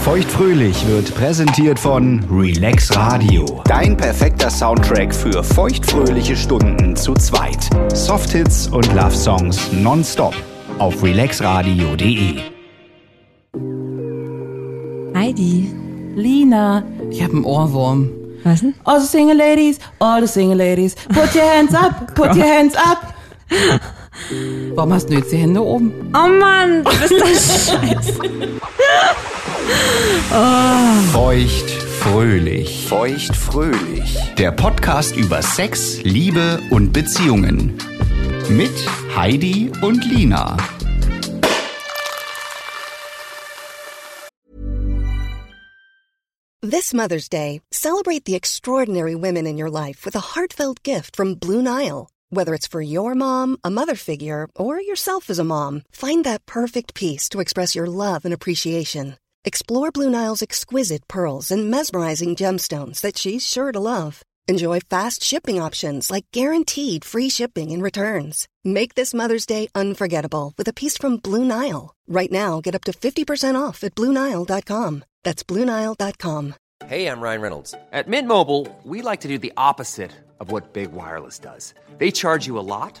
Feuchtfröhlich wird präsentiert von Relax Radio. Dein perfekter Soundtrack für feuchtfröhliche Stunden zu zweit. Softhits und Love Songs nonstop auf relaxradio.de. Heidi. Lina, ich habe einen Ohrwurm. Was denn? All the single ladies, all the single ladies, put your hands up, put your hands up. Warum hast du jetzt die Hände oben? Oh Mann, du bist das scheiße. Feuchtfröhlich. Feuchtfröhlich. Der Podcast über Sex, Liebe und Beziehungen. Mit Heidi und Lina. This Mother's Day, celebrate the extraordinary women in your life with a heartfelt gift from Blue Nile. Whether it's for your mom, a mother figure, or yourself as a mom, find that perfect piece to express your love and appreciation. Explore Blue Nile's exquisite pearls and mesmerizing gemstones that she's sure to love. Enjoy fast shipping options like guaranteed free shipping and returns. Make this Mother's Day unforgettable with a piece from Blue Nile. Right now, get up to 50% off at BlueNile.com. That's BlueNile.com. Hey, I'm Ryan Reynolds. At Mint Mobile, we like to do the opposite of what Big Wireless does. They charge you a lot,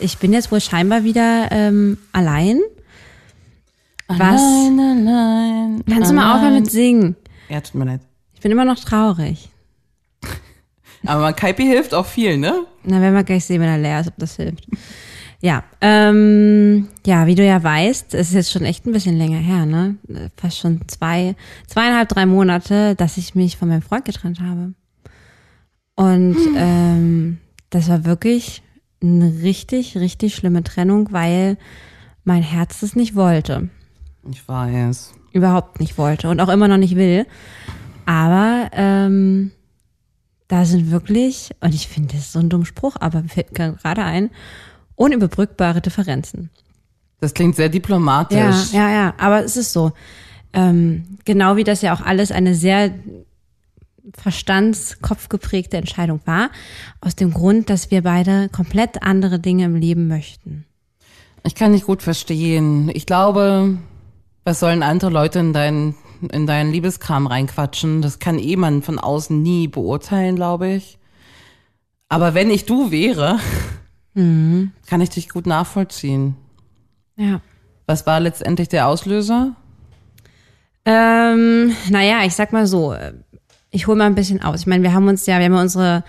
ich bin jetzt wohl scheinbar wieder ähm, allein. Was? Allein, allein. Kannst du mal aufhören mit singen? Ja, tut mir leid. Ich bin immer noch traurig. Aber Kaipi hilft auch viel, ne? Na, werden wir gleich sehen, wenn er leer ist, ob das hilft. Ja, ähm, ja, wie du ja weißt, es ist jetzt schon echt ein bisschen länger her, ne? Fast schon zwei, zweieinhalb, drei Monate, dass ich mich von meinem Freund getrennt habe. Und ähm, das war wirklich eine richtig, richtig schlimme Trennung, weil mein Herz es nicht wollte. Ich weiß. Überhaupt nicht wollte und auch immer noch nicht will. Aber ähm, da sind wirklich, und ich finde, das ist so ein dummer Spruch, aber fällt gerade ein, unüberbrückbare Differenzen. Das klingt sehr diplomatisch. Ja, ja, ja, aber es ist so. Ähm, genau wie das ja auch alles eine sehr verstandskopfgeprägte Entscheidung war, aus dem Grund, dass wir beide komplett andere Dinge im Leben möchten. Ich kann nicht gut verstehen. Ich glaube, was sollen andere Leute in deinen in deinen Liebeskram reinquatschen? Das kann eh man von außen nie beurteilen, glaube ich. Aber wenn ich du wäre, kann ich dich gut nachvollziehen. Ja. Was war letztendlich der Auslöser? Ähm, naja, ich sag mal so, ich hole mal ein bisschen aus. Ich meine, wir haben uns ja, wir haben ja unsere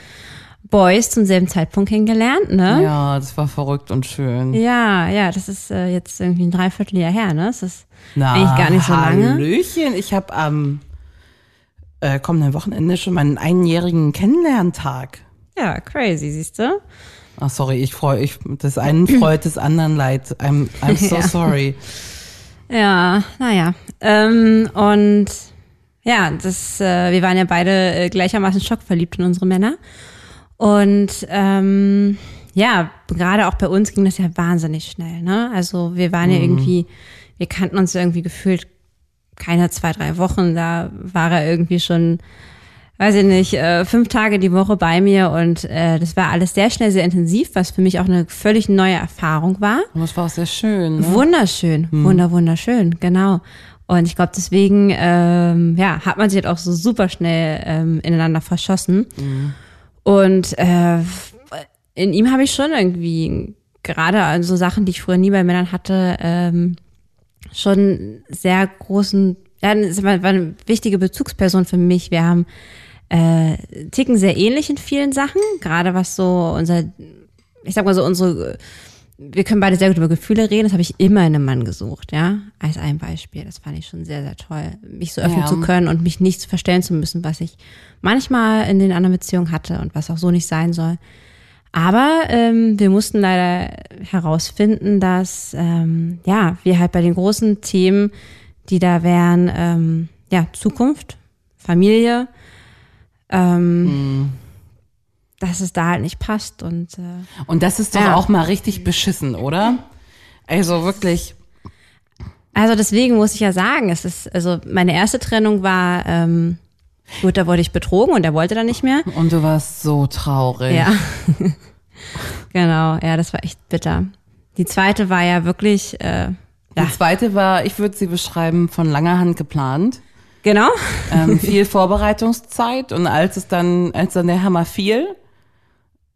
Boys zum selben Zeitpunkt kennengelernt, ne? Ja, das war verrückt und schön. Ja, ja, das ist äh, jetzt irgendwie ein Dreivierteljahr her, ne? Das ist eigentlich gar nicht so lange. Hallöchen, ich habe am äh, kommenden Wochenende schon meinen einjährigen Kennenlerntag. Ja, crazy, siehst du? Ach, sorry, ich freue ich des einen freut, des anderen leid. I'm, I'm so Ja. sorry. Ja, naja. Ähm, und ja, das, äh, wir waren ja beide äh, gleichermaßen schockverliebt in unsere Männer. Und ähm, ja, gerade auch bei uns ging das ja wahnsinnig schnell. Ne? Also wir waren ja irgendwie, wir kannten uns irgendwie gefühlt keine zwei, drei Wochen. Da war er irgendwie schon, weiß ich nicht, äh, fünf Tage die Woche bei mir und äh, das war alles sehr schnell, sehr intensiv, was für mich auch eine völlig neue Erfahrung war. Und das war auch sehr schön. Ne? Wunderschön, wunder, wunderschön, genau. Und ich glaube, deswegen ähm, ja, hat man sich halt auch so super schnell ähm, ineinander verschossen. Und äh, in ihm habe ich schon irgendwie, gerade an so Sachen, die ich früher nie bei Männern hatte, ähm, schon sehr großen, ja, war eine wichtige Bezugsperson für mich. Wir haben äh, ticken sehr ähnlich in vielen Sachen, gerade was so unser, ich sag mal so unsere, wir können beide sehr gut über Gefühle reden, das habe ich immer in einem Mann gesucht, ja, als ein Beispiel. Das fand ich schon sehr, sehr toll, mich so öffnen Ja. zu können und mich nicht verstellen zu müssen, was ich manchmal in den anderen Beziehungen hatte und was auch so nicht sein soll. Aber ähm, wir mussten leider herausfinden, dass ähm, ja wir halt bei den großen Themen, die da wären, ähm, ja Zukunft, Familie, ähm, dass es da halt nicht passt und äh, Und das ist doch Ja. auch mal richtig beschissen, oder? Also wirklich. also deswegen muss ich ja sagen, es ist also meine erste Trennung war ähm, gut, da wurde ich betrogen und er wollte dann nicht mehr. Und du warst so traurig. Ja. genau, ja, das war echt bitter. Die zweite war ja wirklich, äh, Die zweite war, ich würde sie beschreiben, von langer Hand geplant. genau. Ähm, viel Vorbereitungszeit und als es dann, als dann der Hammer fiel,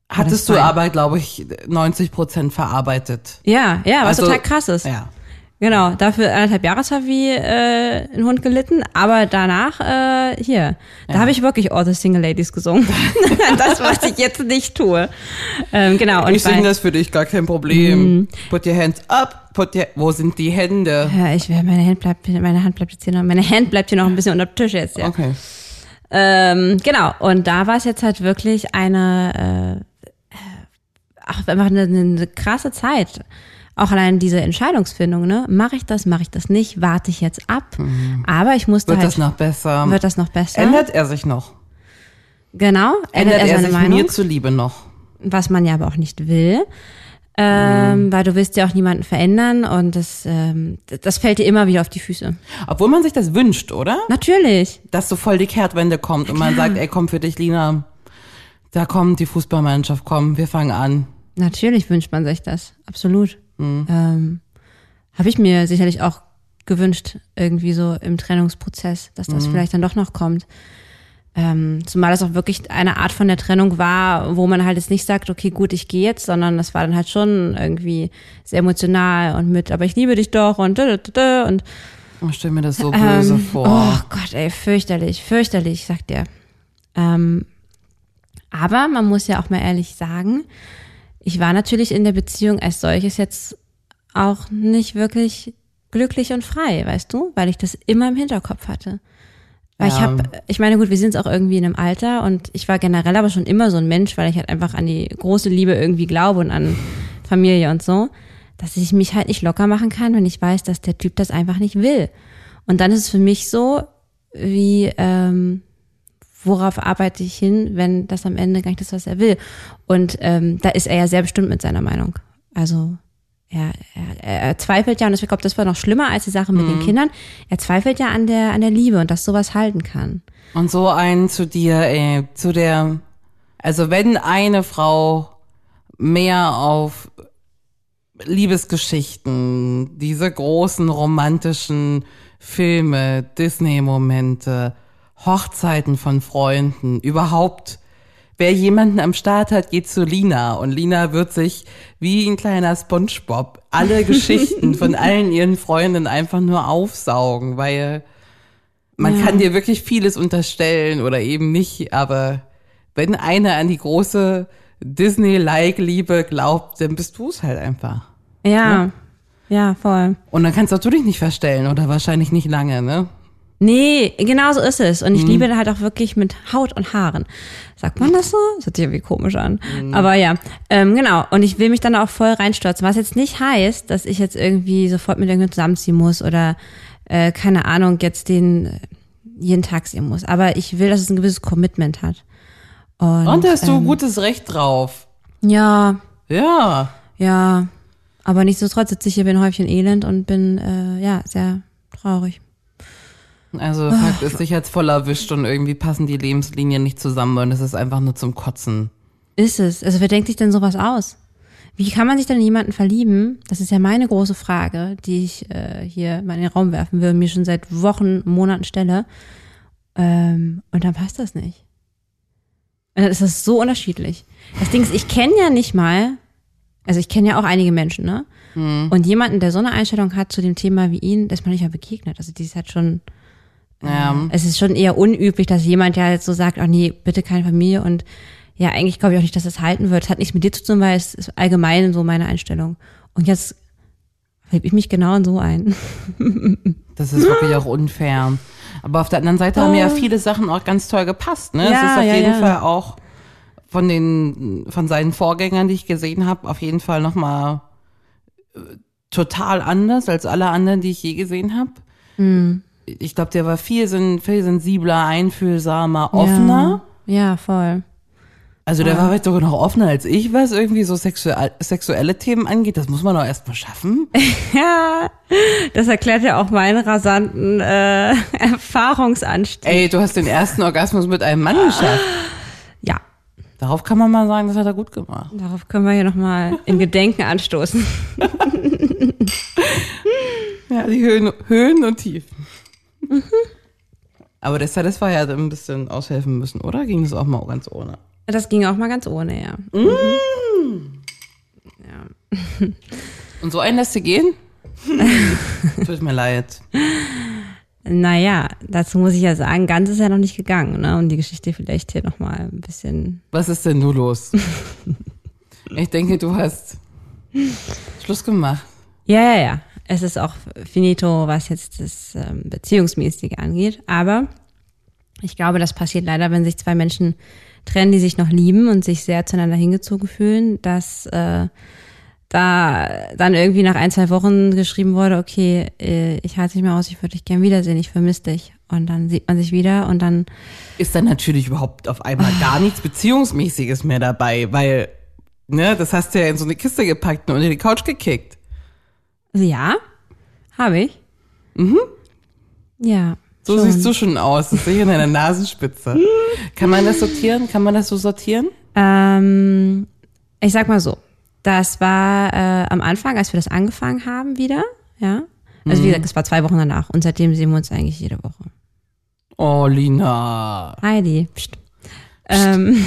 hattest du aber, glaube ich, 90 Prozent verarbeitet. Ja, ja, was Also- total krass ist. Ja. Genau, dafür anderthalb Jahre zwar wie äh, ein Hund gelitten, aber danach äh, hier, da habe ich wirklich All the Single Ladies gesungen. das, was ich jetzt nicht tue. Ähm, genau. Und ich singe das für dich, gar kein Problem. Put your hands up, put your, wo sind die Hände? Ja, ich meine Hand bleibt, meine Hand bleibt jetzt hier noch, meine Hand bleibt hier noch ein bisschen unter dem Tisch jetzt. Ja. Okay. Ähm, genau. Und da war es jetzt halt wirklich eine, äh, ach, einfach eine, eine krasse Zeit. Auch allein diese Entscheidungsfindung, ne? Mache ich das, mache ich das nicht, warte ich jetzt ab. Aber ich musste Wird halt, das noch besser? wird das noch besser? Ändert er sich noch? Genau, Ändert ändert er er seine sich Meinung, mir zuliebe noch? was man ja aber auch nicht will. Ähm, Weil du willst ja auch niemanden verändern und das, ähm, das fällt dir immer wieder auf die Füße. Obwohl man sich das wünscht, oder? Natürlich. Dass so voll die Kehrtwende kommt und man sagt, ey, komm für dich, Lina. Da kommt die Fußballmannschaft, komm, wir fangen an. Natürlich wünscht man sich das, absolut. Ähm, Habe ich mir sicherlich auch gewünscht, irgendwie so im Trennungsprozess, dass das vielleicht dann doch noch kommt. Ähm, zumal es auch wirklich eine Art von der Trennung war, wo man halt jetzt nicht sagt, okay, gut, ich gehe jetzt, sondern das war dann halt schon irgendwie sehr emotional und mit, aber ich liebe dich doch und da, da, da, da, und Ich stell mir das so böse ähm, vor. Oh Gott, ey, fürchterlich, fürchterlich, sagt er. Ähm, aber man muss ja auch mal ehrlich sagen, ich war natürlich in der Beziehung als solches jetzt auch nicht wirklich glücklich und frei, weißt du, weil ich das immer im Hinterkopf hatte. Weil ich Ja. habe, ich meine, gut, wir sind auch irgendwie in einem Alter und ich war generell aber schon immer so ein Mensch, weil ich halt einfach an die große Liebe irgendwie glaube und an Familie und so, dass ich mich halt nicht locker machen kann, wenn ich weiß, dass der Typ das einfach nicht will. Und dann ist es für mich so, wie, ähm, worauf arbeite ich hin, wenn das am Ende gar nicht das, was er will. Und ähm, da ist er ja sehr bestimmt mit seiner Meinung. Also er, er, er zweifelt ja, und ich glaube, das war noch schlimmer als die Sache mit den Kindern. Er zweifelt ja an der, an der Liebe und dass sowas halten kann. Und so ein zu dir, ey, zu der, also wenn eine Frau mehr auf Liebesgeschichten, diese großen romantischen Filme, Disney-Momente, Hochzeiten von Freunden, überhaupt, wer jemanden am Start hat, geht zu Lina und Lina wird sich wie ein kleiner Spongebob alle Geschichten von allen ihren Freunden einfach nur aufsaugen, weil man kann dir wirklich vieles unterstellen oder eben nicht, aber wenn einer an die große Disney-like-Liebe glaubt, dann bist du es halt einfach. Ja, ja, voll. Und dann kannst du natürlich nicht verstellen oder wahrscheinlich nicht lange, ne? Nee, genau so ist es. Und ich liebe da halt auch wirklich mit Haut und Haaren. Sagt man das so? Das hört sich irgendwie komisch an. Aber ja, ähm, genau. Und ich will mich dann auch voll reinstürzen. Was jetzt nicht heißt, dass ich jetzt irgendwie sofort mit irgendjemandem zusammenziehen muss oder, äh, keine Ahnung, jetzt den jeden Tag sehen muss. Aber ich will, dass es ein gewisses Commitment hat. Und, Und da hast du ähm, gutes Recht drauf. Ja, Ja. ja. Aber nichtsdestotrotz sitze ich hier ein Häufchen Elend und bin, äh, ja, sehr traurig. Also Fakt ist, dich jetzt voll erwischt und irgendwie passen die Lebenslinien nicht zusammen und es ist einfach nur zum Kotzen. Ist es? Also wer denkt sich denn sowas aus? Wie kann man sich denn in jemanden verlieben? Das ist ja meine große Frage, die ich äh, hier mal in den Raum werfen will und mir schon seit Wochen, Monaten stelle. Ähm, und dann passt das nicht. Und dann ist das so unterschiedlich. Das Ding ist, ich kenne ja nicht mal, also ich kenne ja auch einige Menschen, ne? Und jemanden, der so eine Einstellung hat zu dem Thema wie ihn, ist mir nicht mal begegnet. Also die ist halt schon Ja. Es ist schon eher unüblich, dass jemand ja jetzt so sagt, oh nee, bitte keine Familie und ja, eigentlich glaube ich auch nicht, dass das halten wird. Es hat nichts mit dir zu tun, weil es ist allgemein so meine Einstellung. Und jetzt lebe ich mich genau so ein. Das ist wirklich auch unfair. Aber auf der anderen Seite haben ja viele Sachen auch ganz toll gepasst. Ne? es. Ja, ist auf ja, jeden ja. Fall auch von den von seinen Vorgängern, die ich gesehen habe, auf jeden Fall noch mal äh, total anders als alle anderen, die ich je gesehen habe. Hm. Ich glaube, der war viel, sen- viel sensibler, einfühlsamer, offener. Ja, ja voll. Also der war vielleicht sogar noch offener als ich, was irgendwie so sexuell, sexuelle Themen angeht. Das muss man doch erst mal schaffen. Ja, das erklärt ja auch meinen rasanten äh, Erfahrungsanstieg. Ey, du hast den ersten Orgasmus mit einem Mann geschafft. Ja, Darauf kann man mal sagen, das hat er gut gemacht. darauf können wir hier nochmal in Gedenken anstoßen. Ja, die Höhen, Höhen und Tiefen. Aber das, das war ja ein bisschen aushelfen müssen, oder? Ging das auch mal ganz ohne? Das ging auch mal ganz ohne, ja. Und so einen lässt du gehen? Tut mir leid. Naja, dazu muss ich ja sagen, ganz ist ja noch nicht gegangen, ne? Und die Geschichte vielleicht hier nochmal ein bisschen. Was ist denn nun los? Ich denke, du hast Schluss gemacht. Ja, ja, ja. Es ist auch finito, was jetzt das ähm, Beziehungsmäßige angeht. Aber ich glaube, das passiert leider, wenn sich zwei Menschen trennen, die sich noch lieben und sich sehr zueinander hingezogen fühlen, dass äh, da dann irgendwie nach ein, zwei Wochen geschrieben wurde, okay, äh, ich halte nicht mehr aus, ich würde dich gern wiedersehen, ich vermisse dich. Und dann sieht man sich wieder und dann, Ist dann natürlich überhaupt auf einmal gar nichts Beziehungsmäßiges mehr dabei, weil, ne, das hast du ja in so eine Kiste gepackt und unter die Couch gekickt. Also ja, habe ich. Mhm. Ja. So schon. siehst du schon aus. Das sehe ich in deiner Nasenspitze. Kann man das sortieren? Kann man das so sortieren? Ähm, ich sag mal so, das war äh, am Anfang, als wir das angefangen haben wieder, ja. Also wie gesagt, es war zwei Wochen danach und seitdem sehen wir uns eigentlich jede Woche. Oh, Lina. Heidi. Psst. Ähm,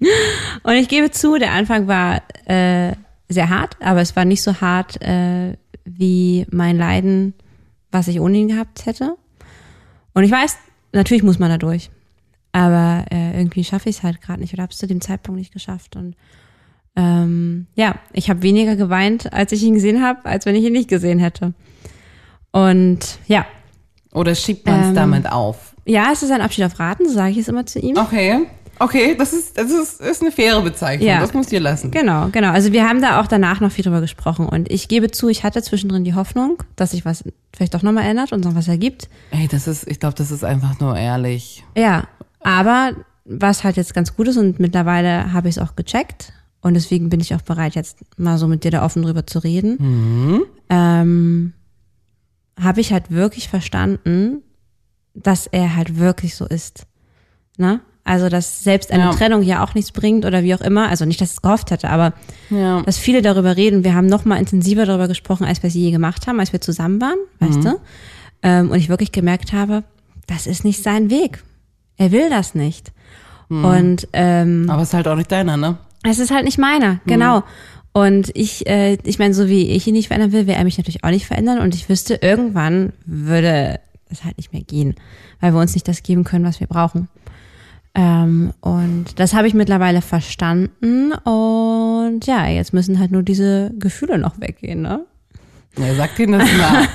und ich gebe zu, der Anfang war äh, sehr hart, aber es war nicht so hart äh, wie mein Leiden, was ich ohne ihn gehabt hätte. Und ich weiß, natürlich muss man da durch. Aber äh, irgendwie schaffe ich es halt gerade nicht oder habe es zu dem Zeitpunkt nicht geschafft. Und ähm, ja, ich habe weniger geweint, als ich ihn gesehen habe, als wenn ich ihn nicht gesehen hätte. Und ja, Oder schiebt man es Ähm, damit auf? ja, es ist ein Abschied auf Raten, so sage ich es immer zu ihm. Okay. Okay, das ist, das ist, ist eine faire Bezeichnung. Ja. Das muss dir lassen. Genau, genau. Also wir haben da auch danach noch viel drüber gesprochen und ich gebe zu, ich hatte zwischendrin die Hoffnung, dass sich was vielleicht doch nochmal ändert und noch was ergibt. Ey, das ist, ich glaube, das ist einfach nur ehrlich. Ja, aber was halt jetzt ganz gut ist und mittlerweile habe ich es auch gecheckt und deswegen bin ich auch bereit, jetzt mal so mit dir da offen drüber zu reden. Ähm, habe ich halt wirklich verstanden, dass er halt wirklich so ist. Ne? Also, dass selbst eine Ja. Trennung ja auch nichts bringt oder wie auch immer. Also nicht, dass ich es gehofft hätte, aber Ja. dass viele darüber reden. Wir haben noch mal intensiver darüber gesprochen, als wir es je gemacht haben, als wir zusammen waren, weißt du? Ähm, und ich wirklich gemerkt habe, das ist nicht sein Weg. Er will das nicht. Und ähm, Aber es ist halt auch nicht deiner, ne? es ist halt nicht meiner, genau. Und ich, äh, ich meine, so wie ich ihn nicht verändern will, will er mich natürlich auch nicht verändern. Und ich wüsste, irgendwann würde es halt nicht mehr gehen, weil wir uns nicht das geben können, was wir brauchen. Ähm, und das habe ich mittlerweile verstanden. Und ja, jetzt müssen halt nur diese Gefühle noch weggehen, ne? Ja, sag denen das mal.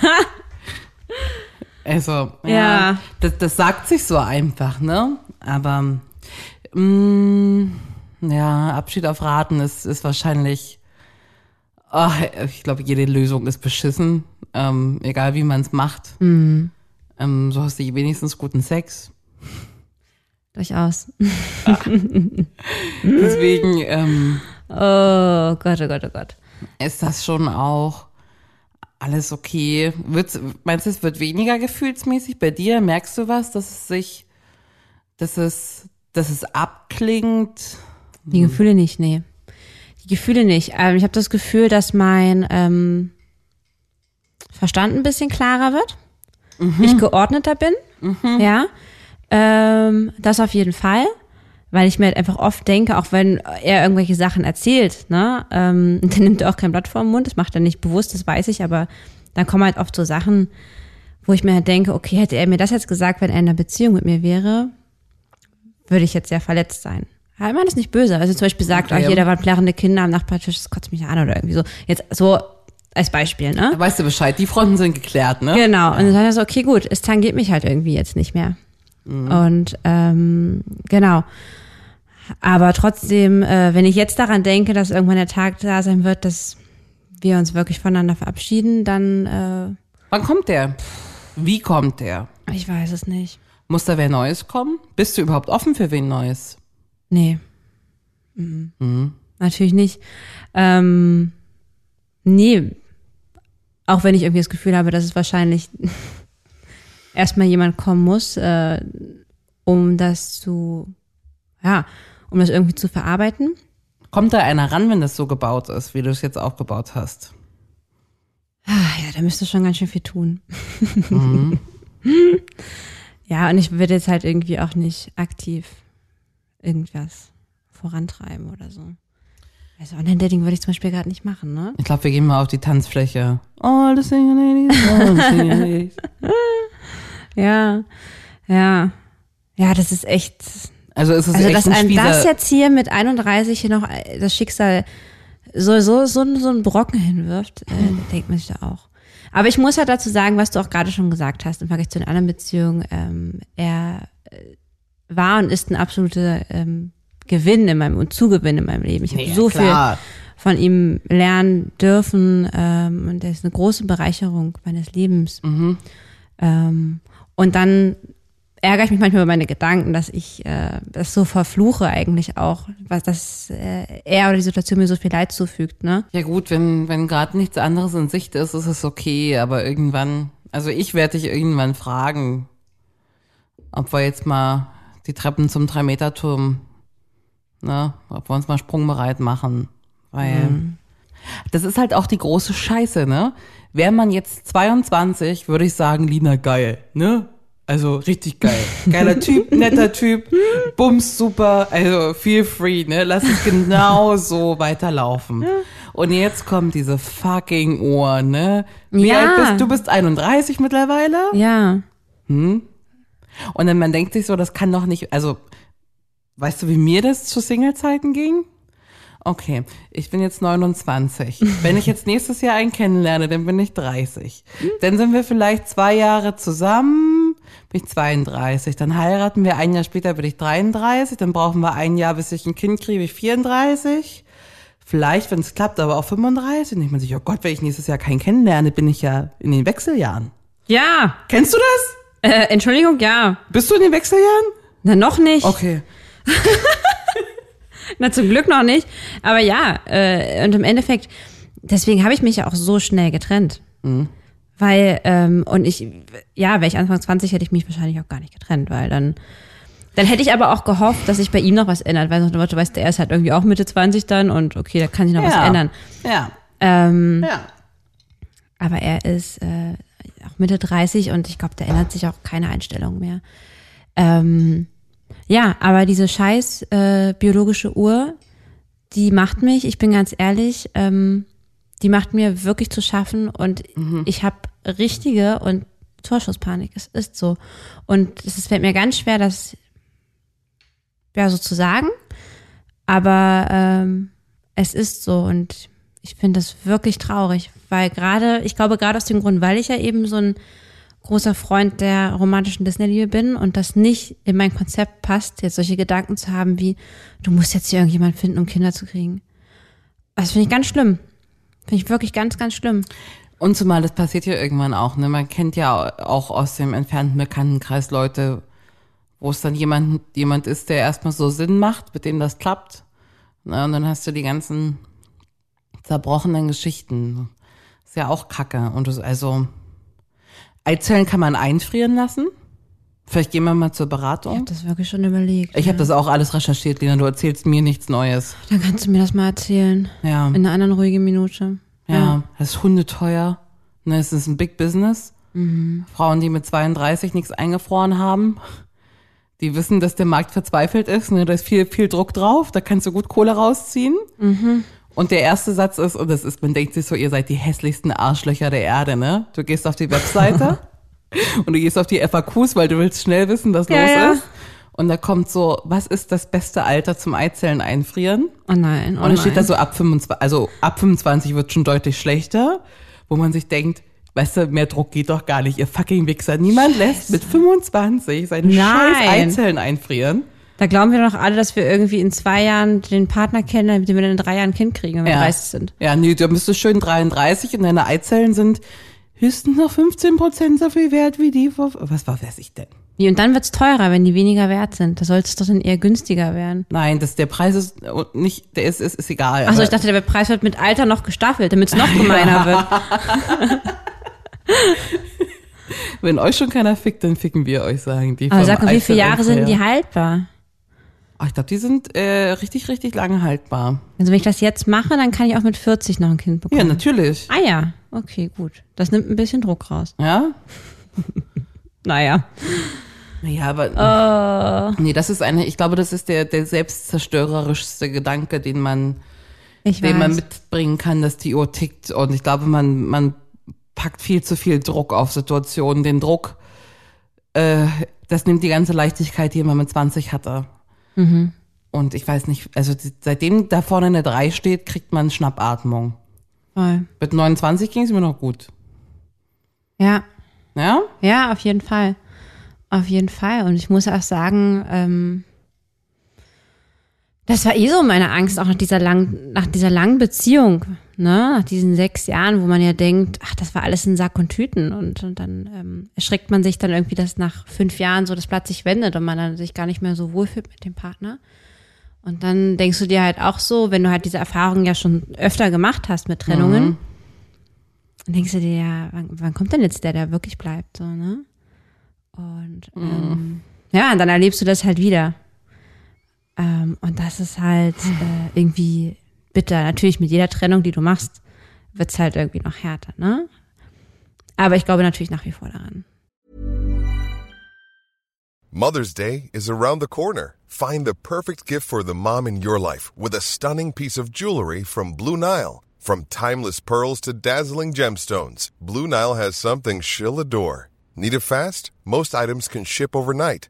also, ja. Ja. Das, das sagt sich so einfach, ne? Aber, mh, ja, Abschied auf Raten ist, ist wahrscheinlich, oh, ich glaube, jede Lösung ist beschissen, ähm, egal wie man es macht. Ähm, so hast du wenigstens guten Sex. Durchaus. Deswegen ähm, Oh Gott, oh Gott, oh Gott. ist das schon auch alles okay. Wird's, meinst du, es wird weniger gefühlsmäßig bei dir? Merkst du was, dass es sich, dass es, dass es abklingt? Die Gefühle nicht, nee. Die Gefühle nicht. Ähm, ich habe das Gefühl, dass mein ähm, Verstand ein bisschen klarer wird. Ich geordneter bin. Ja. Ähm, das auf jeden Fall. Weil ich mir halt einfach oft denke, auch wenn er irgendwelche Sachen erzählt, ne, ähm, dann nimmt er auch kein Blatt vor den Mund, das macht er nicht bewusst, das weiß ich, aber dann kommen halt oft so Sachen, wo ich mir halt denke, okay, hätte er mir das jetzt gesagt, wenn er in einer Beziehung mit mir wäre, würde ich jetzt sehr verletzt sein. Ja, man ist nicht böse. Also zum Beispiel sagt, Okay. oh, jeder war plärrende Kinder am Nachbartisch, das kotzt mich an oder irgendwie so. Jetzt so als Beispiel, ne? Da weißt du Bescheid, die Fronten sind geklärt, ne? Genau. Und dann sagt er so, okay, gut, es tangiert mich halt irgendwie jetzt nicht mehr. Und ähm, genau. Aber trotzdem, äh, wenn ich jetzt daran denke, dass irgendwann der Tag da sein wird, dass wir uns wirklich voneinander verabschieden, dann äh, Wann kommt der? Wie kommt der? ich weiß es nicht. Muss da wer Neues kommen? Bist du überhaupt offen für wen Neues? Nee. Mhm. Natürlich nicht. Ähm, nee. Auch wenn ich irgendwie das Gefühl habe, dass es wahrscheinlich erstmal jemand kommen muss, äh, um das zu, ja, um das irgendwie zu verarbeiten. Kommt da einer ran, wenn das so gebaut ist, wie du es jetzt aufgebaut hast? Ah, ja, da müsste schon ganz schön viel tun. ja, und ich würde jetzt halt irgendwie auch nicht aktiv irgendwas vorantreiben oder so. Also Online-Dating würde ich zum Beispiel gerade nicht machen, ne? Ich glaube, wir gehen mal auf die Tanzfläche. All the single ladies, all the single ladies. Ja, ja. Ja, das ist echt. Also ist es Also, echt dass ein einem das jetzt hier mit 31 hier noch äh, das Schicksal so, so, so, so einen Brocken hinwirft, äh, denkt man sich da auch. Aber ich muss ja dazu sagen, was du auch gerade schon gesagt hast, im Vergleich zu den anderen Beziehungen, ähm, er äh, war und ist ein absoluter ähm, Gewinn in meinem und Zugewinn in meinem Leben. Ich habe Ja, so klar. viel von ihm lernen dürfen ähm, und er ist eine große Bereicherung meines Lebens. Mhm. Ähm, und dann ärgere ich mich manchmal über meine Gedanken, dass ich äh, das so verfluche eigentlich auch, was dass äh, er oder die Situation mir so viel Leid zufügt, ne? Ja gut, wenn, wenn gerade nichts anderes in Sicht ist, ist es okay, aber irgendwann, also ich werde dich irgendwann fragen, ob wir jetzt mal die Treppen zum Drei-Meter-Turm, ne, ob wir uns mal sprungbereit machen, weil das ist halt auch die große Scheiße, ne? Wäre man jetzt 22, würde ich sagen, Lina, geil, ne? Also richtig geil. Geiler Typ, netter Typ, bums super, also feel free, ne? Lass es genau so weiterlaufen. Und jetzt kommt diese fucking Uhr, ne? Wie Ja. alt bist du? bist 31 mittlerweile? Ja. Und dann man denkt sich so, das kann doch nicht, also, weißt du, wie mir das zu Single-Zeiten ging? Okay, ich bin jetzt 29. Wenn ich jetzt nächstes Jahr einen kennenlerne, dann bin ich 30. Dann sind wir vielleicht zwei Jahre zusammen, bin ich 32. Dann heiraten wir, ein Jahr später bin ich 33. Dann brauchen wir ein Jahr, bis ich ein Kind kriege, bin ich 34. Vielleicht, wenn es klappt, aber auch 35. Dann denkt man sich, oh Gott, wenn ich nächstes Jahr keinen kennenlerne, bin ich ja in den Wechseljahren. Ja. Kennst du das? Äh, Entschuldigung, ja. Bist du in den Wechseljahren? Na, noch nicht. Okay. Na, zum Glück noch nicht. Aber ja, äh, und im Endeffekt, deswegen habe ich mich ja auch so schnell getrennt. Weil, ähm, und ich, ja, wäre ich Anfang 20, hätte ich mich wahrscheinlich auch gar nicht getrennt, weil dann, dann hätte ich aber auch gehofft, dass sich bei ihm noch was ändert, weil du weißt, der ist halt irgendwie auch Mitte 20 dann und okay, da kann sich noch was Ja. ändern. Ja. Ähm, Ja. aber er ist äh, auch Mitte 30 und ich glaube, da ändert sich auch keine Einstellung mehr. Ähm, ja, aber diese scheiß äh, biologische Uhr, die macht mich, ich bin ganz ehrlich, ähm, die macht mir wirklich zu schaffen und ich habe richtige und Torschusspanik. Es ist so. Und es fällt mir ganz schwer, das ja so zu sagen, aber ähm, es ist so und ich finde das wirklich traurig, weil gerade, ich glaube gerade aus dem Grund, weil ich ja eben so ein großer Freund der romantischen Disney-Liebe bin und das nicht in mein Konzept passt, jetzt solche Gedanken zu haben wie, du musst jetzt hier irgendjemand finden, um Kinder zu kriegen. Das finde ich ganz schlimm. Finde ich wirklich ganz, ganz schlimm. Und zumal das passiert ja irgendwann auch, ne? Man kennt ja auch aus dem entfernten Bekanntenkreis Leute, wo es dann jemand, jemand ist, der erstmal so Sinn macht, mit dem das klappt. Na, und dann hast du die ganzen zerbrochenen Geschichten. Ist ja auch Kacke. Und das, also, Eizellen kann man einfrieren lassen. Vielleicht gehen wir mal zur Ich habe Beratung. das wirklich schon überlegt. Ich habe das auch alles recherchiert, Lina. Du erzählst mir nichts Neues. Dann kannst du mir das mal erzählen. Ja. In einer anderen ruhigen Minute. Ja, das ist hundeteuer. Ne, es ist ein Big Business. Mhm. Frauen, die mit 32 nichts eingefroren haben, die wissen, dass der Markt verzweifelt ist. Ne, da ist viel, viel Druck drauf. Da kannst du gut Kohle rausziehen. Mhm. Und der erste Satz ist, und das ist, man denkt sich so, ihr seid die hässlichsten Arschlöcher der Erde, ne? Du gehst auf die Webseite Und du gehst auf die FAQs, weil du willst schnell wissen, was Ja, los ja. ist. Und da kommt so, was ist das beste Alter zum Eizellen einfrieren? Oh nein, oh Und dann steht da so ab 25, also ab 25 wird schon deutlich schlechter, wo man sich denkt, weißt du, mehr Druck geht doch gar nicht, ihr fucking Wichser. Niemand lässt mit 25 seine Nein. scheiß Eizellen einfrieren. Da glauben wir doch alle, dass wir irgendwie in zwei Jahren den Partner kennen, mit dem wir dann in drei Jahren ein Kind kriegen, wenn wir 30 sind. Ja, nee, da bist du schön 33 und deine Eizellen sind höchstens noch 15 Prozent so viel wert wie die vor, was war, weiß ich denn? Wie, und dann wird's teurer, wenn die weniger wert sind. Da sollte es doch dann eher günstiger werden. Nein, das, der Preis ist nicht, der ist, ist, ist egal. Achso, ich dachte, der Preis wird mit Alter noch gestaffelt, damit es noch gemeiner wird. Wenn euch schon keiner fickt, dann ficken wir euch, sagen die. Aber sag mal, wie viele Jahre sind die haltbar? Ach, ich glaube, die sind äh, richtig, richtig lange haltbar. Also wenn ich das jetzt mache, dann kann ich auch mit 40 noch ein Kind bekommen. Ja, natürlich. Ah ja, okay, gut. Das nimmt ein bisschen Druck raus. Ja? Naja. Ja, aber Oh. nee, das ist eine, ich glaube, das ist der, der selbstzerstörerischste Gedanke, den man, Ich den man weiß. mitbringen kann, dass die Uhr tickt. Und ich glaube, man, man packt viel zu viel Druck auf Situationen. Den Druck, äh, das nimmt die ganze Leichtigkeit, die man mit 20 hatte. Mhm. Und ich weiß nicht, also seitdem da vorne eine 3 steht, kriegt man Schnappatmung. Voll. Mit 29 ging es mir noch gut. Ja, Ja? ja, auf jeden Fall. Auf jeden Fall. Und ich muss auch sagen, ähm, das war eh so meine Angst, auch nach dieser langen, nach dieser langen Beziehung, ne, nach diesen sechs Jahren, wo man ja denkt, ach, das war alles in Sack und Tüten. Und, und dann ähm, erschreckt man sich dann irgendwie, dass nach fünf Jahren so das Blatt sich wendet und man dann sich gar nicht mehr so wohlfühlt mit dem Partner. Und dann denkst du dir halt auch so, wenn du halt diese Erfahrung ja schon öfter gemacht hast mit Trennungen, dann denkst du dir ja, wann, wann kommt denn jetzt der, der wirklich bleibt, so, ne? Und ähm, ja, und dann erlebst du das halt wieder. Ähm, und das ist halt äh, irgendwie bitter. Natürlich mit jeder Trennung, die du machst, wird's halt irgendwie noch härter, ne? Aber ich glaube natürlich nach wie vor daran. Mother's Day is around the corner. Find the perfect gift for the mom in your life with a stunning piece of jewelry from Blue Nile. From timeless pearls to dazzling gemstones, Blue Nile has something she'll adore. Need it fast? Most items can ship overnight.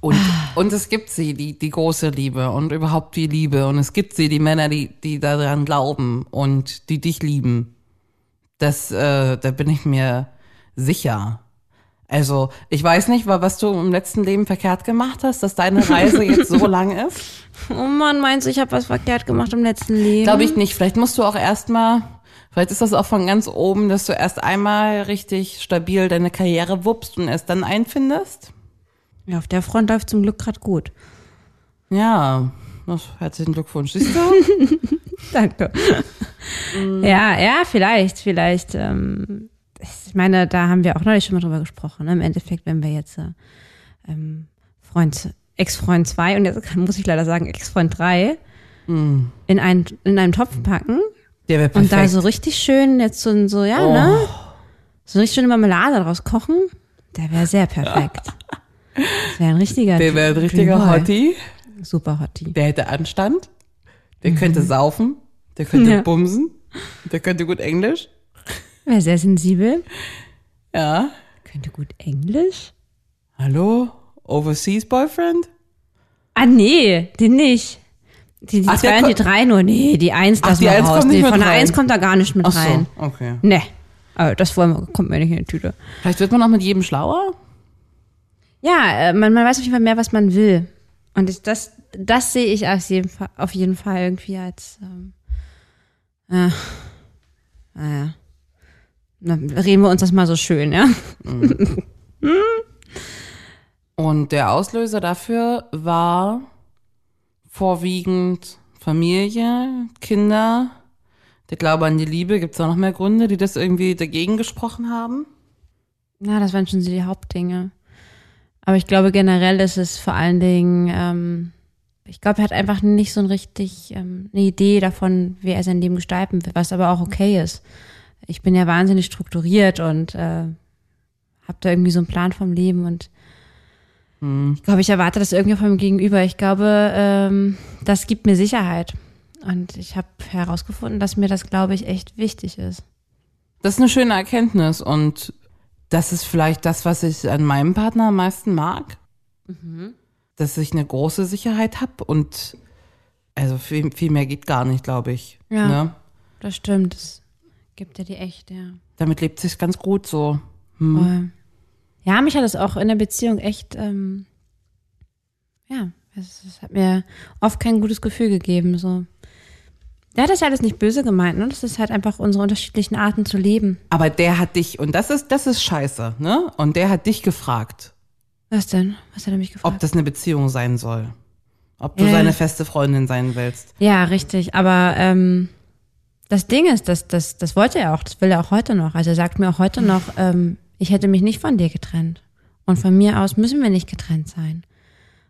Und, und es gibt sie, die, die große Liebe und überhaupt die Liebe. Und es gibt sie, die Männer, die, die daran glauben und die dich lieben. Das, äh, da bin ich mir sicher. Also, ich weiß nicht, wa- was du im letzten Leben verkehrt gemacht hast, dass deine Reise jetzt so lang ist. Oh Mann, meinst du, ich habe was verkehrt gemacht im letzten Leben? Glaube ich nicht. Vielleicht musst du auch erstmal, vielleicht ist das auch von ganz oben, dass du erst einmal richtig stabil deine Karriere wuppst und erst dann einfindest. Ja, auf der Front läuft zum Glück gerade gut. Ja, herzlichen Glückwunsch. Siehst du? Danke. Ja, ja, vielleicht, vielleicht. Ähm, ich meine, da haben wir auch neulich schon mal drüber gesprochen. Ne? Im Endeffekt, wenn wir jetzt äh, ähm, Freund, Ex-Freund 2 und jetzt muss ich leider sagen Ex-Freund 3 in, einen, in einen Topf packen Der wäre und perfekt. da so richtig schön jetzt so, so ja, ne? So richtig schöne Marmelade draus kochen, der wäre sehr perfekt. Das wäre ein richtiger Der wäre ein richtiger. Hottie. Super Hottie. Der hätte Anstand. Der könnte saufen. Der könnte Ja. bumsen. Der könnte gut Englisch. Wäre sehr sensibel. Ja. Könnte gut Englisch. Hallo? Overseas Boyfriend? Ah, nee, den nicht. Die, die Ach, zwei und die drei nur. Nee, die eins Ach, lassen die wir Eins raus. kommt nicht Nee, mit von der rein. eins kommt da gar nicht mit Ach rein. so, okay. Nee. Aber das wollen wir, kommt mir nicht in die Tüte. Vielleicht wird man auch mit jedem schlauer? Ja, äh, man, man weiß auf jeden Fall mehr, was man will. Und ich, das, das sehe ich auf jeden Fall, auf jeden Fall irgendwie als, ähm, äh, naja. Na, reden wir uns das mal so schön, ja? Und der Auslöser dafür war vorwiegend Familie, Kinder, der Glaube an die Liebe. Gibt es auch noch mehr Gründe, die das irgendwie dagegen gesprochen haben? Na, das waren schon so die Hauptdinge. Aber ich glaube generell ist es vor allen Dingen, ähm, ich glaube, er hat einfach nicht so ein richtig ähm, eine Idee davon, wie er sein Leben gestalten will, was aber auch okay ist. Ich bin ja wahnsinnig strukturiert und äh, habe da irgendwie so einen Plan vom Leben und ich glaube, ich erwarte das irgendwie vom Gegenüber. Ich glaube, ähm, das gibt mir Sicherheit. Und ich habe herausgefunden, dass mir das, glaube ich, echt wichtig ist. Das ist eine schöne Erkenntnis und das ist vielleicht das, was ich an meinem Partner am meisten mag. Dass ich eine große Sicherheit habe und also viel, viel mehr geht gar nicht, glaube ich. Ja. Ne? Das stimmt. Das gibt dir die echt, ja. Damit lebt sich ganz gut so. Voll. Ja, mich hat das auch in der Beziehung echt, ähm, ja, es, es hat mir oft kein gutes Gefühl gegeben. So. Ja, das ist alles nicht böse gemeint, ne? Das ist halt einfach unsere unterschiedlichen Arten zu leben. Aber der hat dich, und das ist, das ist scheiße, ne? Und der hat dich gefragt, Was denn? Was hat er mich gefragt? ob das eine Beziehung sein soll. Ob du Ja. seine feste Freundin sein willst. Ja, richtig. Aber ähm, das Ding ist, das, das, das wollte er auch, das will er auch heute noch. Also er sagt mir auch heute noch, ähm, ich hätte mich nicht von dir getrennt. Und von mir aus müssen wir nicht getrennt sein.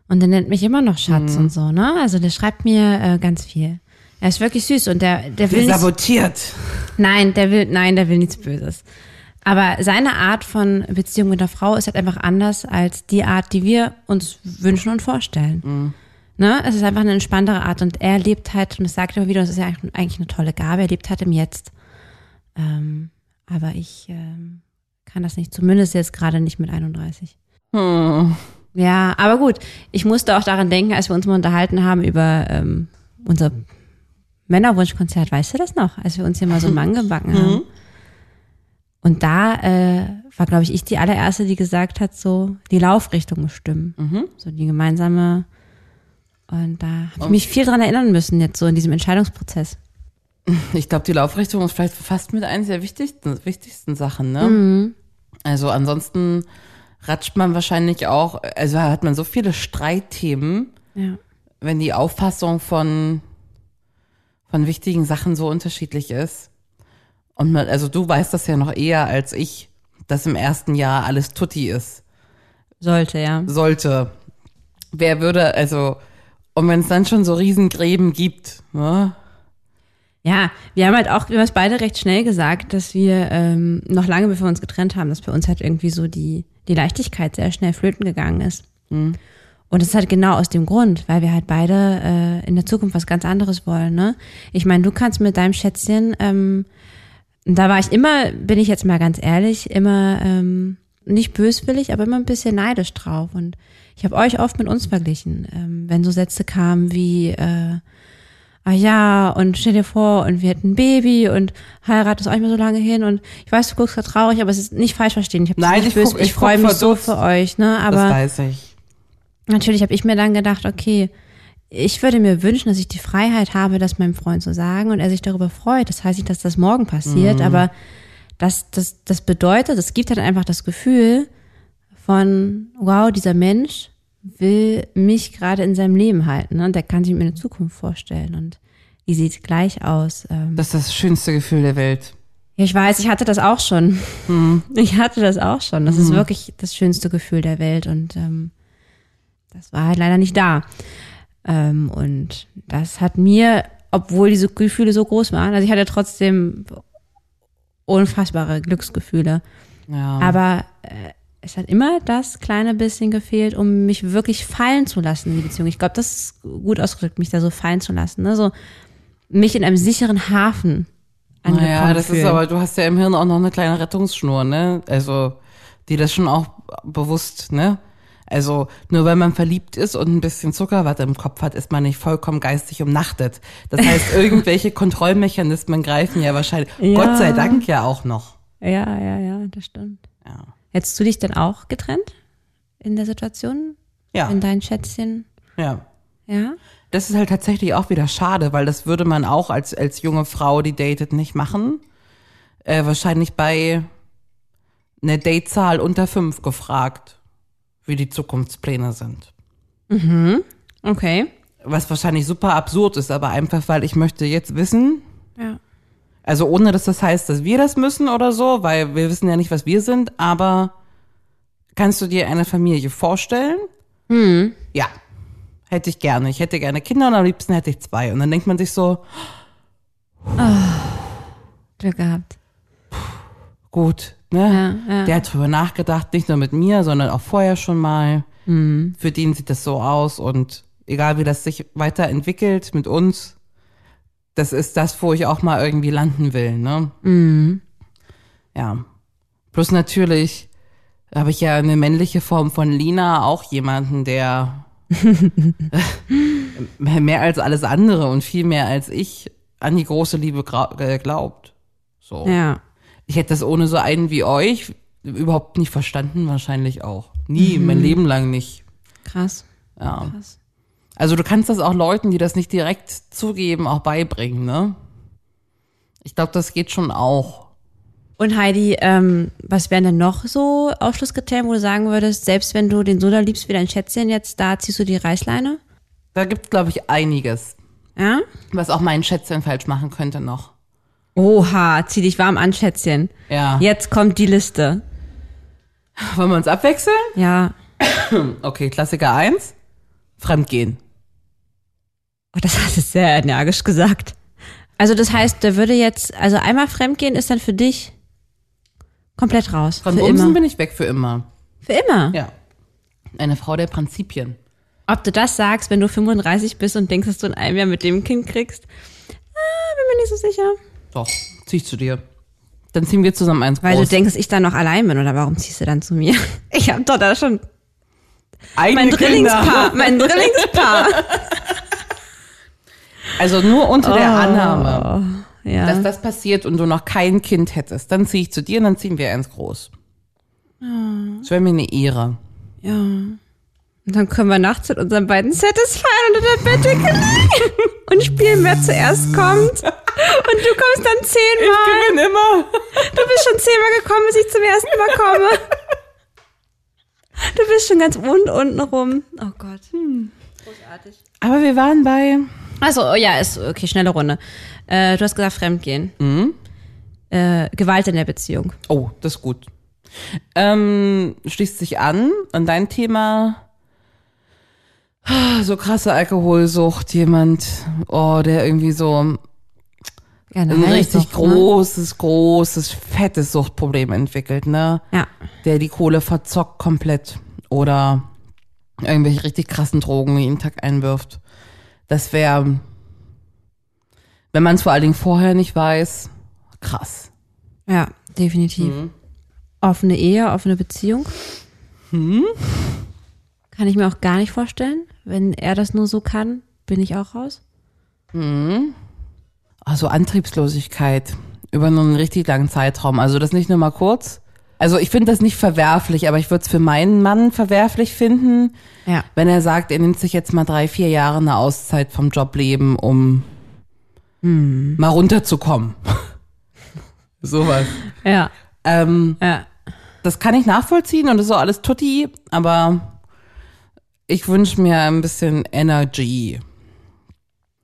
Und er nennt mich immer noch Schatz und so, ne? Also der schreibt mir äh, ganz viel. Er ist wirklich süß und der, der will nicht, sabotiert. Nein, der will, nein, der will nichts Böses. Aber seine Art von Beziehung mit der Frau ist halt einfach anders als die Art, die wir uns wünschen und vorstellen. Ne? Es ist einfach eine entspanntere Art und er lebt halt, und das sagt er immer wieder, das ist ja eigentlich- eine tolle Gabe, er lebt halt im Jetzt. Ähm, aber ich ähm, kann das nicht, zumindest jetzt gerade nicht mit 31. Ja, aber gut, ich musste auch daran denken, als wir uns mal unterhalten haben über ähm, unser Männerwunschkonzert, weißt du das noch? Als wir uns hier mal so einen Mann gebacken haben. Und da äh, war, glaube ich, ich die allererste, die gesagt hat, so die Laufrichtung bestimmen. So die gemeinsame. Und da habe ich mich viel dran erinnern müssen, jetzt so in diesem Entscheidungsprozess. Ich glaube, die Laufrichtung ist vielleicht fast mit eines der wichtigsten, wichtigsten Sachen, ne? Also ansonsten ratscht man wahrscheinlich auch, also hat man so viele Streitthemen, Ja. wenn die Auffassung von, von wichtigen Sachen so unterschiedlich ist. Und man, also du weißt das ja noch eher als ich, dass im ersten Jahr alles tutti ist. Sollte, ja. Sollte. Wer würde, also, und wenn es dann schon so Riesengräben gibt, ne? Ja, wir haben halt auch, wir haben es beide recht schnell gesagt, dass wir ähm, noch lange bevor wir uns getrennt haben, dass bei uns halt irgendwie so die, die Leichtigkeit sehr schnell flöten gegangen ist. Und das ist halt genau aus dem Grund, weil wir halt beide äh, in der Zukunft was ganz anderes wollen. Ne? Ich meine, du kannst mit deinem Schätzchen, ähm, da war ich immer, bin ich jetzt mal ganz ehrlich, immer ähm, nicht böswillig, aber immer ein bisschen neidisch drauf. Und ich habe euch oft mit uns verglichen, ähm, wenn so Sätze kamen wie äh, ah ja, und stell dir vor, und wir hätten ein Baby und ist auch nicht mehr so lange hin und ich weiß, du guckst gerade traurig, aber es ist nicht falsch verstehen. Ich, hab's Nein, nicht ich böse, guck- ich ich freue mich so für euch, ne? das Aber weiß ich. Natürlich habe ich mir dann gedacht, okay, ich würde mir wünschen, dass ich die Freiheit habe, das meinem Freund zu sagen und er sich darüber freut. Das heißt nicht, dass das morgen passiert, aber das, das, das bedeutet, es gibt halt einfach das Gefühl von, wow, dieser Mensch will mich gerade in seinem Leben halten. Ne? Und der kann sich mir eine Zukunft vorstellen. Und die sieht gleich aus. Ähm, Das ist das schönste Gefühl der Welt. ja, ich weiß, ich hatte das auch schon. Ich hatte das auch schon. Das ist wirklich das schönste Gefühl der Welt. Und ähm, das war halt leider nicht da. Ähm, und das hat mir, obwohl diese Gefühle so groß waren, also ich hatte trotzdem unfassbare Glücksgefühle. Ja. Aber äh, es hat immer das kleine bisschen gefehlt, um mich wirklich fallen zu lassen in die Beziehung. Ich glaube, das ist gut ausgedrückt, mich da so fallen zu lassen. Ne? So mich in einem sicheren Hafen angekommen Naja, das fühlen. ist aber, du hast ja im Hirn auch noch eine kleine Rettungsschnur, ne? Also, die das schon auch bewusst, ne? Also, nur weil man verliebt ist und ein bisschen Zuckerwatte im Kopf hat, ist man nicht vollkommen geistig umnachtet. Das heißt, irgendwelche Kontrollmechanismen greifen ja wahrscheinlich, Ja. Gott sei Dank ja auch noch. Ja, ja, ja, das stimmt. Ja. Hättest du dich denn auch getrennt in der Situation? Ja. In dein Schätzchen? Ja. Ja? Das ist halt tatsächlich auch wieder schade, weil das würde man auch als, als junge Frau, die datet, nicht machen. äh, wahrscheinlich bei einer Datezahl unter fünf gefragt, wie die Zukunftspläne sind. Okay. Was wahrscheinlich super absurd ist, aber einfach, weil ich möchte jetzt wissen, Ja. also ohne dass das heißt, dass wir das müssen oder so, weil wir wissen ja nicht, was wir sind, aber kannst du dir eine Familie vorstellen? Ja. Hätte ich gerne. Ich hätte gerne Kinder und am liebsten hätte ich zwei. Und dann denkt man sich so, Glück gehabt. gut, ne? Ja, ja. Der hat drüber nachgedacht, nicht nur mit mir, sondern auch vorher schon mal. Für den sieht das so aus und egal wie das sich weiterentwickelt mit uns, das ist das, wo ich auch mal irgendwie landen will, ne? Ja. Plus natürlich habe ich ja eine männliche Form von Lina auch jemanden, der mehr als alles andere und viel mehr als ich an die große Liebe äh, glaubt. So. Ja. Ich hätte das ohne so einen wie euch überhaupt nicht verstanden, wahrscheinlich auch. Nie, mein Leben lang nicht. Krass. Ja. Krass. Also du kannst das auch Leuten, die das nicht direkt zugeben, auch beibringen, ne? Ich glaube, das geht schon auch. Und Heidi, ähm, was wären denn noch so Ausschlusskriterien, wo du sagen würdest, selbst wenn du den so da liebst wie dein Schätzchen jetzt, da ziehst du die Reißleine? Da gibt's, glaube ich, einiges, Ja? was auch mein Schätzchen falsch machen könnte noch. Oha, zieh dich warm an, Schätzchen. Ja. Jetzt kommt die Liste. Wollen wir uns abwechseln? Ja. Okay, Klassiker 1. Fremdgehen. Oh, das hast du sehr energisch gesagt. Also das heißt, der würde jetzt, also einmal fremdgehen ist dann für dich komplett raus. Von Bumsen bin ich weg für immer. Für immer. Ja. Eine Frau der Prinzipien. Ob du das sagst, wenn du 35 bist und denkst, dass du in einem Jahr mit dem Kind kriegst, ah, bin mir nicht so sicher. Doch, zieh ich zu dir. Dann ziehen wir zusammen eins Weil groß. du denkst, dass ich dann noch allein bin oder warum ziehst du dann zu mir? Ich hab doch da schon Eigene mein. Drillingspaar, mein Drillingspaar. Also nur unter der Annahme, Oh, Ja. dass das passiert und du noch kein Kind hättest. Dann ziehe ich zu dir und dann ziehen wir eins groß. Das wäre mir eine Ehre. ja. Und dann können wir nachts mit unseren beiden Satisfying unter der Bettdecke liegen und spielen, wer zuerst kommt. Und du kommst dann zehnmal. bin immer. Du bist schon zehnmal gekommen, bis ich zum ersten Mal komme. Du bist schon ganz unten, unten rum. Oh Gott. Großartig. Aber wir waren bei. Also, oh ja, ist okay, schnelle Runde. Äh, du hast gesagt, Fremdgehen. Äh, Gewalt in der Beziehung. Oh, das ist gut. Ähm, schließt sich an an dein Thema. So krasse Alkoholsucht, jemand, oh, der irgendwie so ein richtig ne? großes, großes, fettes Suchtproblem entwickelt, ne? Ja. Der die Kohle verzockt komplett oder irgendwelche richtig krassen Drogen jeden Tag einwirft. Das wäre, wenn man es vor allen Dingen vorher nicht weiß, krass. Ja, definitiv. Offene Ehe, offene Beziehung. Kann ich mir auch gar nicht vorstellen. Wenn er das nur so kann, bin ich auch raus. Also Antriebslosigkeit über einen richtig langen Zeitraum. Also das nicht nur mal kurz. Also ich finde das nicht verwerflich, aber ich würde es für meinen Mann verwerflich finden, Ja. wenn er sagt, er nimmt sich jetzt mal drei, vier Jahre eine Auszeit vom Jobleben, um mal runterzukommen. Sowas. Ja, Ähm, ja. das kann ich nachvollziehen und das ist auch alles tutti, aber ich wünsche mir ein bisschen Energy.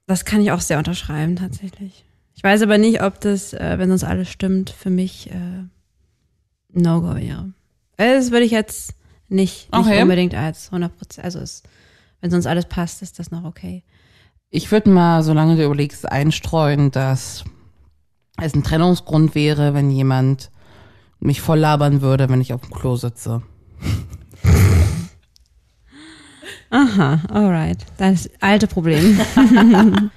Das kann ich auch sehr unterschreiben, tatsächlich. Ich weiß aber nicht, ob das, äh, wenn sonst alles stimmt, für mich äh, No-Go wäre. Äh, Das würde ich jetzt nicht, nicht Okay. unbedingt als 100%, also es, wenn sonst alles passt, ist das noch okay. Ich würde mal, solange du überlegst, einstreuen, dass es ein Trennungsgrund wäre, wenn jemand mich voll labern würde, wenn ich auf dem Klo sitze. Aha, alright. Das alte Problem.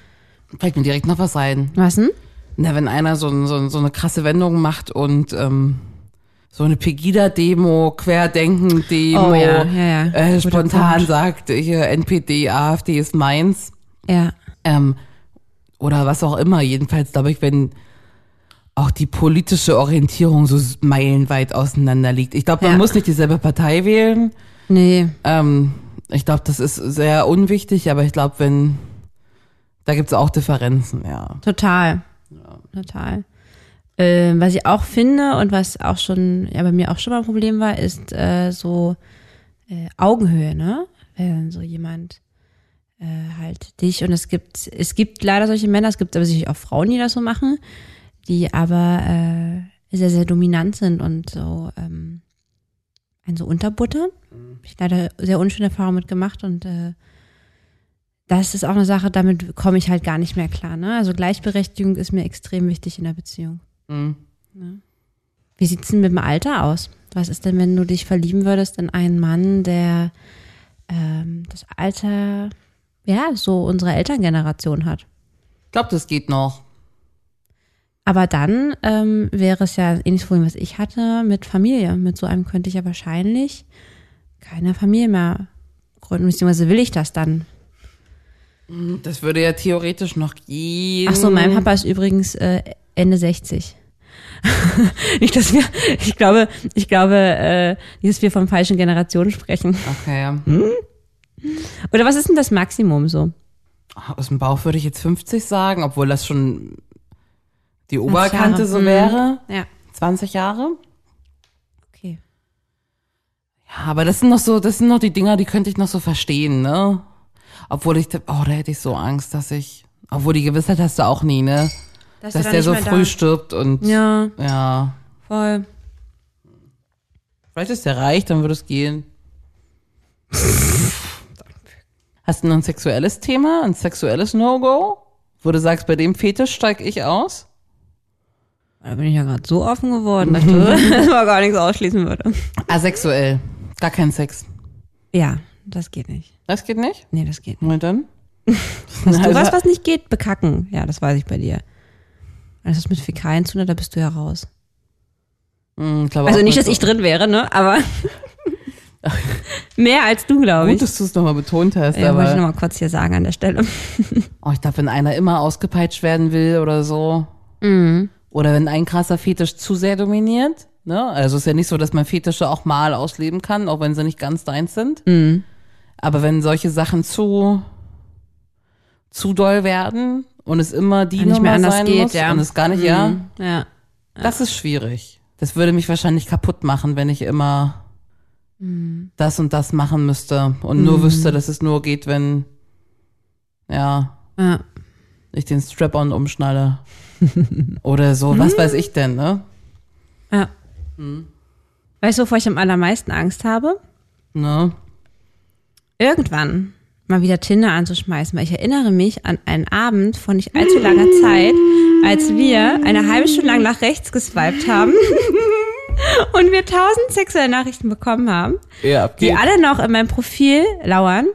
Fällt mir direkt noch was ein. Was denn? Na, wenn einer so, so, so eine krasse Wendung macht und ähm, so eine Pegida-Demo, Querdenken-Demo, Oh ja, ja, ja. Äh, spontan Punkt. sagt, hier NPD, AfD ist meins. Ja. Ähm, oder was auch immer. Jedenfalls glaube ich, wenn auch die politische Orientierung so meilenweit auseinander liegt. Ich glaube, man muss nicht dieselbe Partei wählen. Nee. Ähm, ich glaube, das ist sehr unwichtig, aber ich glaube, wenn, da gibt's auch Differenzen, ja. Total. Total. Äh, was ich auch finde und was auch schon, ja, bei mir auch schon mal ein Problem war, ist äh, so äh, Augenhöhe, ne? Wenn so jemand äh, halt dich und es gibt, es gibt leider solche Männer, es gibt aber sicherlich auch Frauen, die das so machen, die aber äh, sehr, sehr dominant sind und so ähm, einen so unterbuttern. Hab ich leider sehr unschöne Erfahrungen mit gemacht und äh, das ist auch eine Sache, damit komme ich halt gar nicht mehr klar. Ne? Also Gleichberechtigung ist mir extrem wichtig in der Beziehung. Mhm. Wie sieht's denn mit dem Alter aus? Was ist denn, wenn du dich verlieben würdest in einen Mann, der ähm, das Alter, ja, so unsere Elterngeneration hat? Ich glaube, das geht noch. Aber dann ähm, wäre es ja ähnliches Problem, was ich hatte mit Familie. Mit so einem könnte ich ja wahrscheinlich keine Familie mehr gründen, beziehungsweise will ich das dann. Das würde ja theoretisch noch gehen. Ach so, mein Papa ist übrigens äh, Ende 60. nicht, dass wir, ich glaube, ich glaube, äh, nicht, dass wir von falschen Generationen sprechen. Okay. Oder was ist denn das Maximum so? Aus dem Bauch würde ich jetzt 50 sagen, obwohl das schon die Oberkante Jahre. so Mhm. wäre. Ja. 20 Jahre. Okay. Ja, aber das sind noch so, das sind noch die Dinger, die könnte ich noch so verstehen, ne? Obwohl ich, oh, da hätte ich so Angst, dass ich, obwohl die Gewissheit hast du auch nie, ne? Dass, Dass der so früh stirbt und, Ja, ja. voll. Vielleicht ist der reich, dann würde es gehen. Hast du noch ein sexuelles Thema, ein sexuelles No-Go? Wo du sagst, bei dem Fetisch steig ich aus? Da bin ich ja gerade so offen geworden, dass du dass man gar nichts ausschließen würde. Asexuell. Gar kein Sex. Ja, das geht nicht. Das geht nicht? Nee, das geht nicht. Und dann? Hast du was, was nicht geht? Bekacken. Ja, das weiß ich bei dir. Alles, was mit Fäkalien zu tun hat, da bist du ja raus. Glaube Also nicht, dass ich drin wäre, ne? Aber mehr als du, glaube Gut, ich. dass du es nochmal betont hast, Ja, wollte ich aber nochmal kurz hier sagen an der Stelle. oh, ich glaube, wenn einer immer ausgepeitscht werden will oder so, Mhm. Oder wenn ein krasser Fetisch zu sehr dominiert, ne? Also es ist ja nicht so, dass man Fetische auch mal ausleben kann, auch wenn sie nicht ganz deins sind. Mhm. Aber wenn solche Sachen zu zu doll werden und es immer die Und nicht mehr Nummer anders sein geht, muss ja. und es gar nicht, ja, Mhm. Ja. das ist schwierig. Das würde mich wahrscheinlich kaputt machen, wenn ich immer Mhm. das und das machen müsste und nur wüsste, dass es nur geht, wenn ja ja. ich den Strap-on umschnalle oder so. Was weiß ich denn, ne? Ja. Weißt du, wovor ich am allermeisten Angst habe? Ne? Irgendwann mal wieder Tinder anzuschmeißen, weil ich erinnere mich an einen Abend von nicht allzu langer Zeit, als wir eine halbe Stunde lang nach rechts geswiped haben und wir tausend sexuelle Nachrichten bekommen haben, Ja, die alle noch in meinem Profil lauern.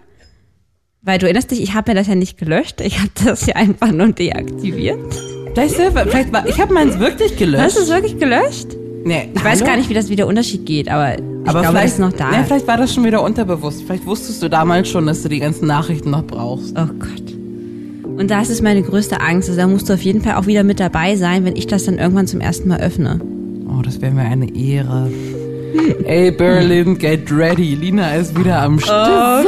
Weil du erinnerst dich, ich habe mir das ja nicht gelöscht, ich habe das ja einfach nur deaktiviert. Vielleicht, selber- vielleicht war, ich habe meins wirklich gelöscht. Hast du es wirklich gelöscht? nee, Ich weiß gar nicht, wie das wie der Unterschied geht, aber ich aber glaube, vielleicht das ist noch da. Nee, vielleicht war das schon wieder unterbewusst. Vielleicht wusstest du damals schon, dass du die ganzen Nachrichten noch brauchst. Oh Gott. Und das ist meine größte Angst. Also da musst du auf jeden Fall auch wieder mit dabei sein, wenn ich das dann irgendwann zum ersten Mal öffne. Oh, das wäre mir eine Ehre. Ey, Berlin, get ready. Lina ist wieder am Start.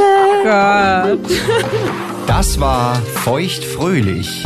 Das war Feuchtfröhlich,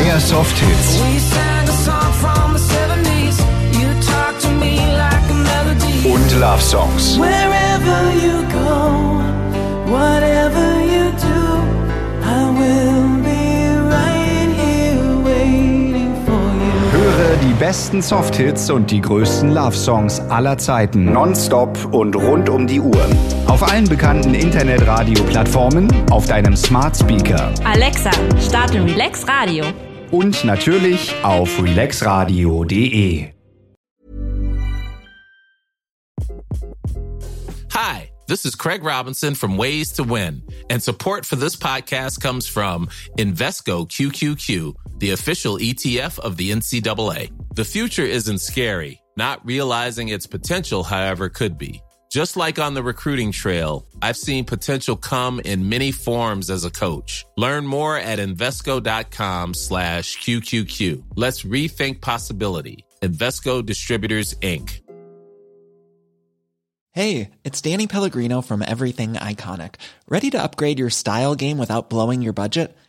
Mehr Softhits und Love Songs. Wherever you go, whatever you do, I will be right here waiting for you. Höre die besten Softhits und die größten Love-Songs aller Zeiten nonstop und rund um die Uhr. Auf allen bekannten Internetradio-Plattformen, auf deinem Smart Speaker Alexa, starte Relax Radio. Und natürlich auf relaxradio.de. Hi, This is Craig Robinson from Ways to Win, and support for this podcast comes from Invesco QQQ, the official ETF of the NCAA. The future isn't scary. Not realizing its potential, however, could be. Just like on the recruiting trail, I've seen potential come in many forms as a coach. Learn more at Invesco.com slash QQQ. Let's rethink possibility. Invesco Distributors, Inc. Hey, it's Danny Pellegrino from Everything Iconic. Ready to upgrade your style game without blowing your budget?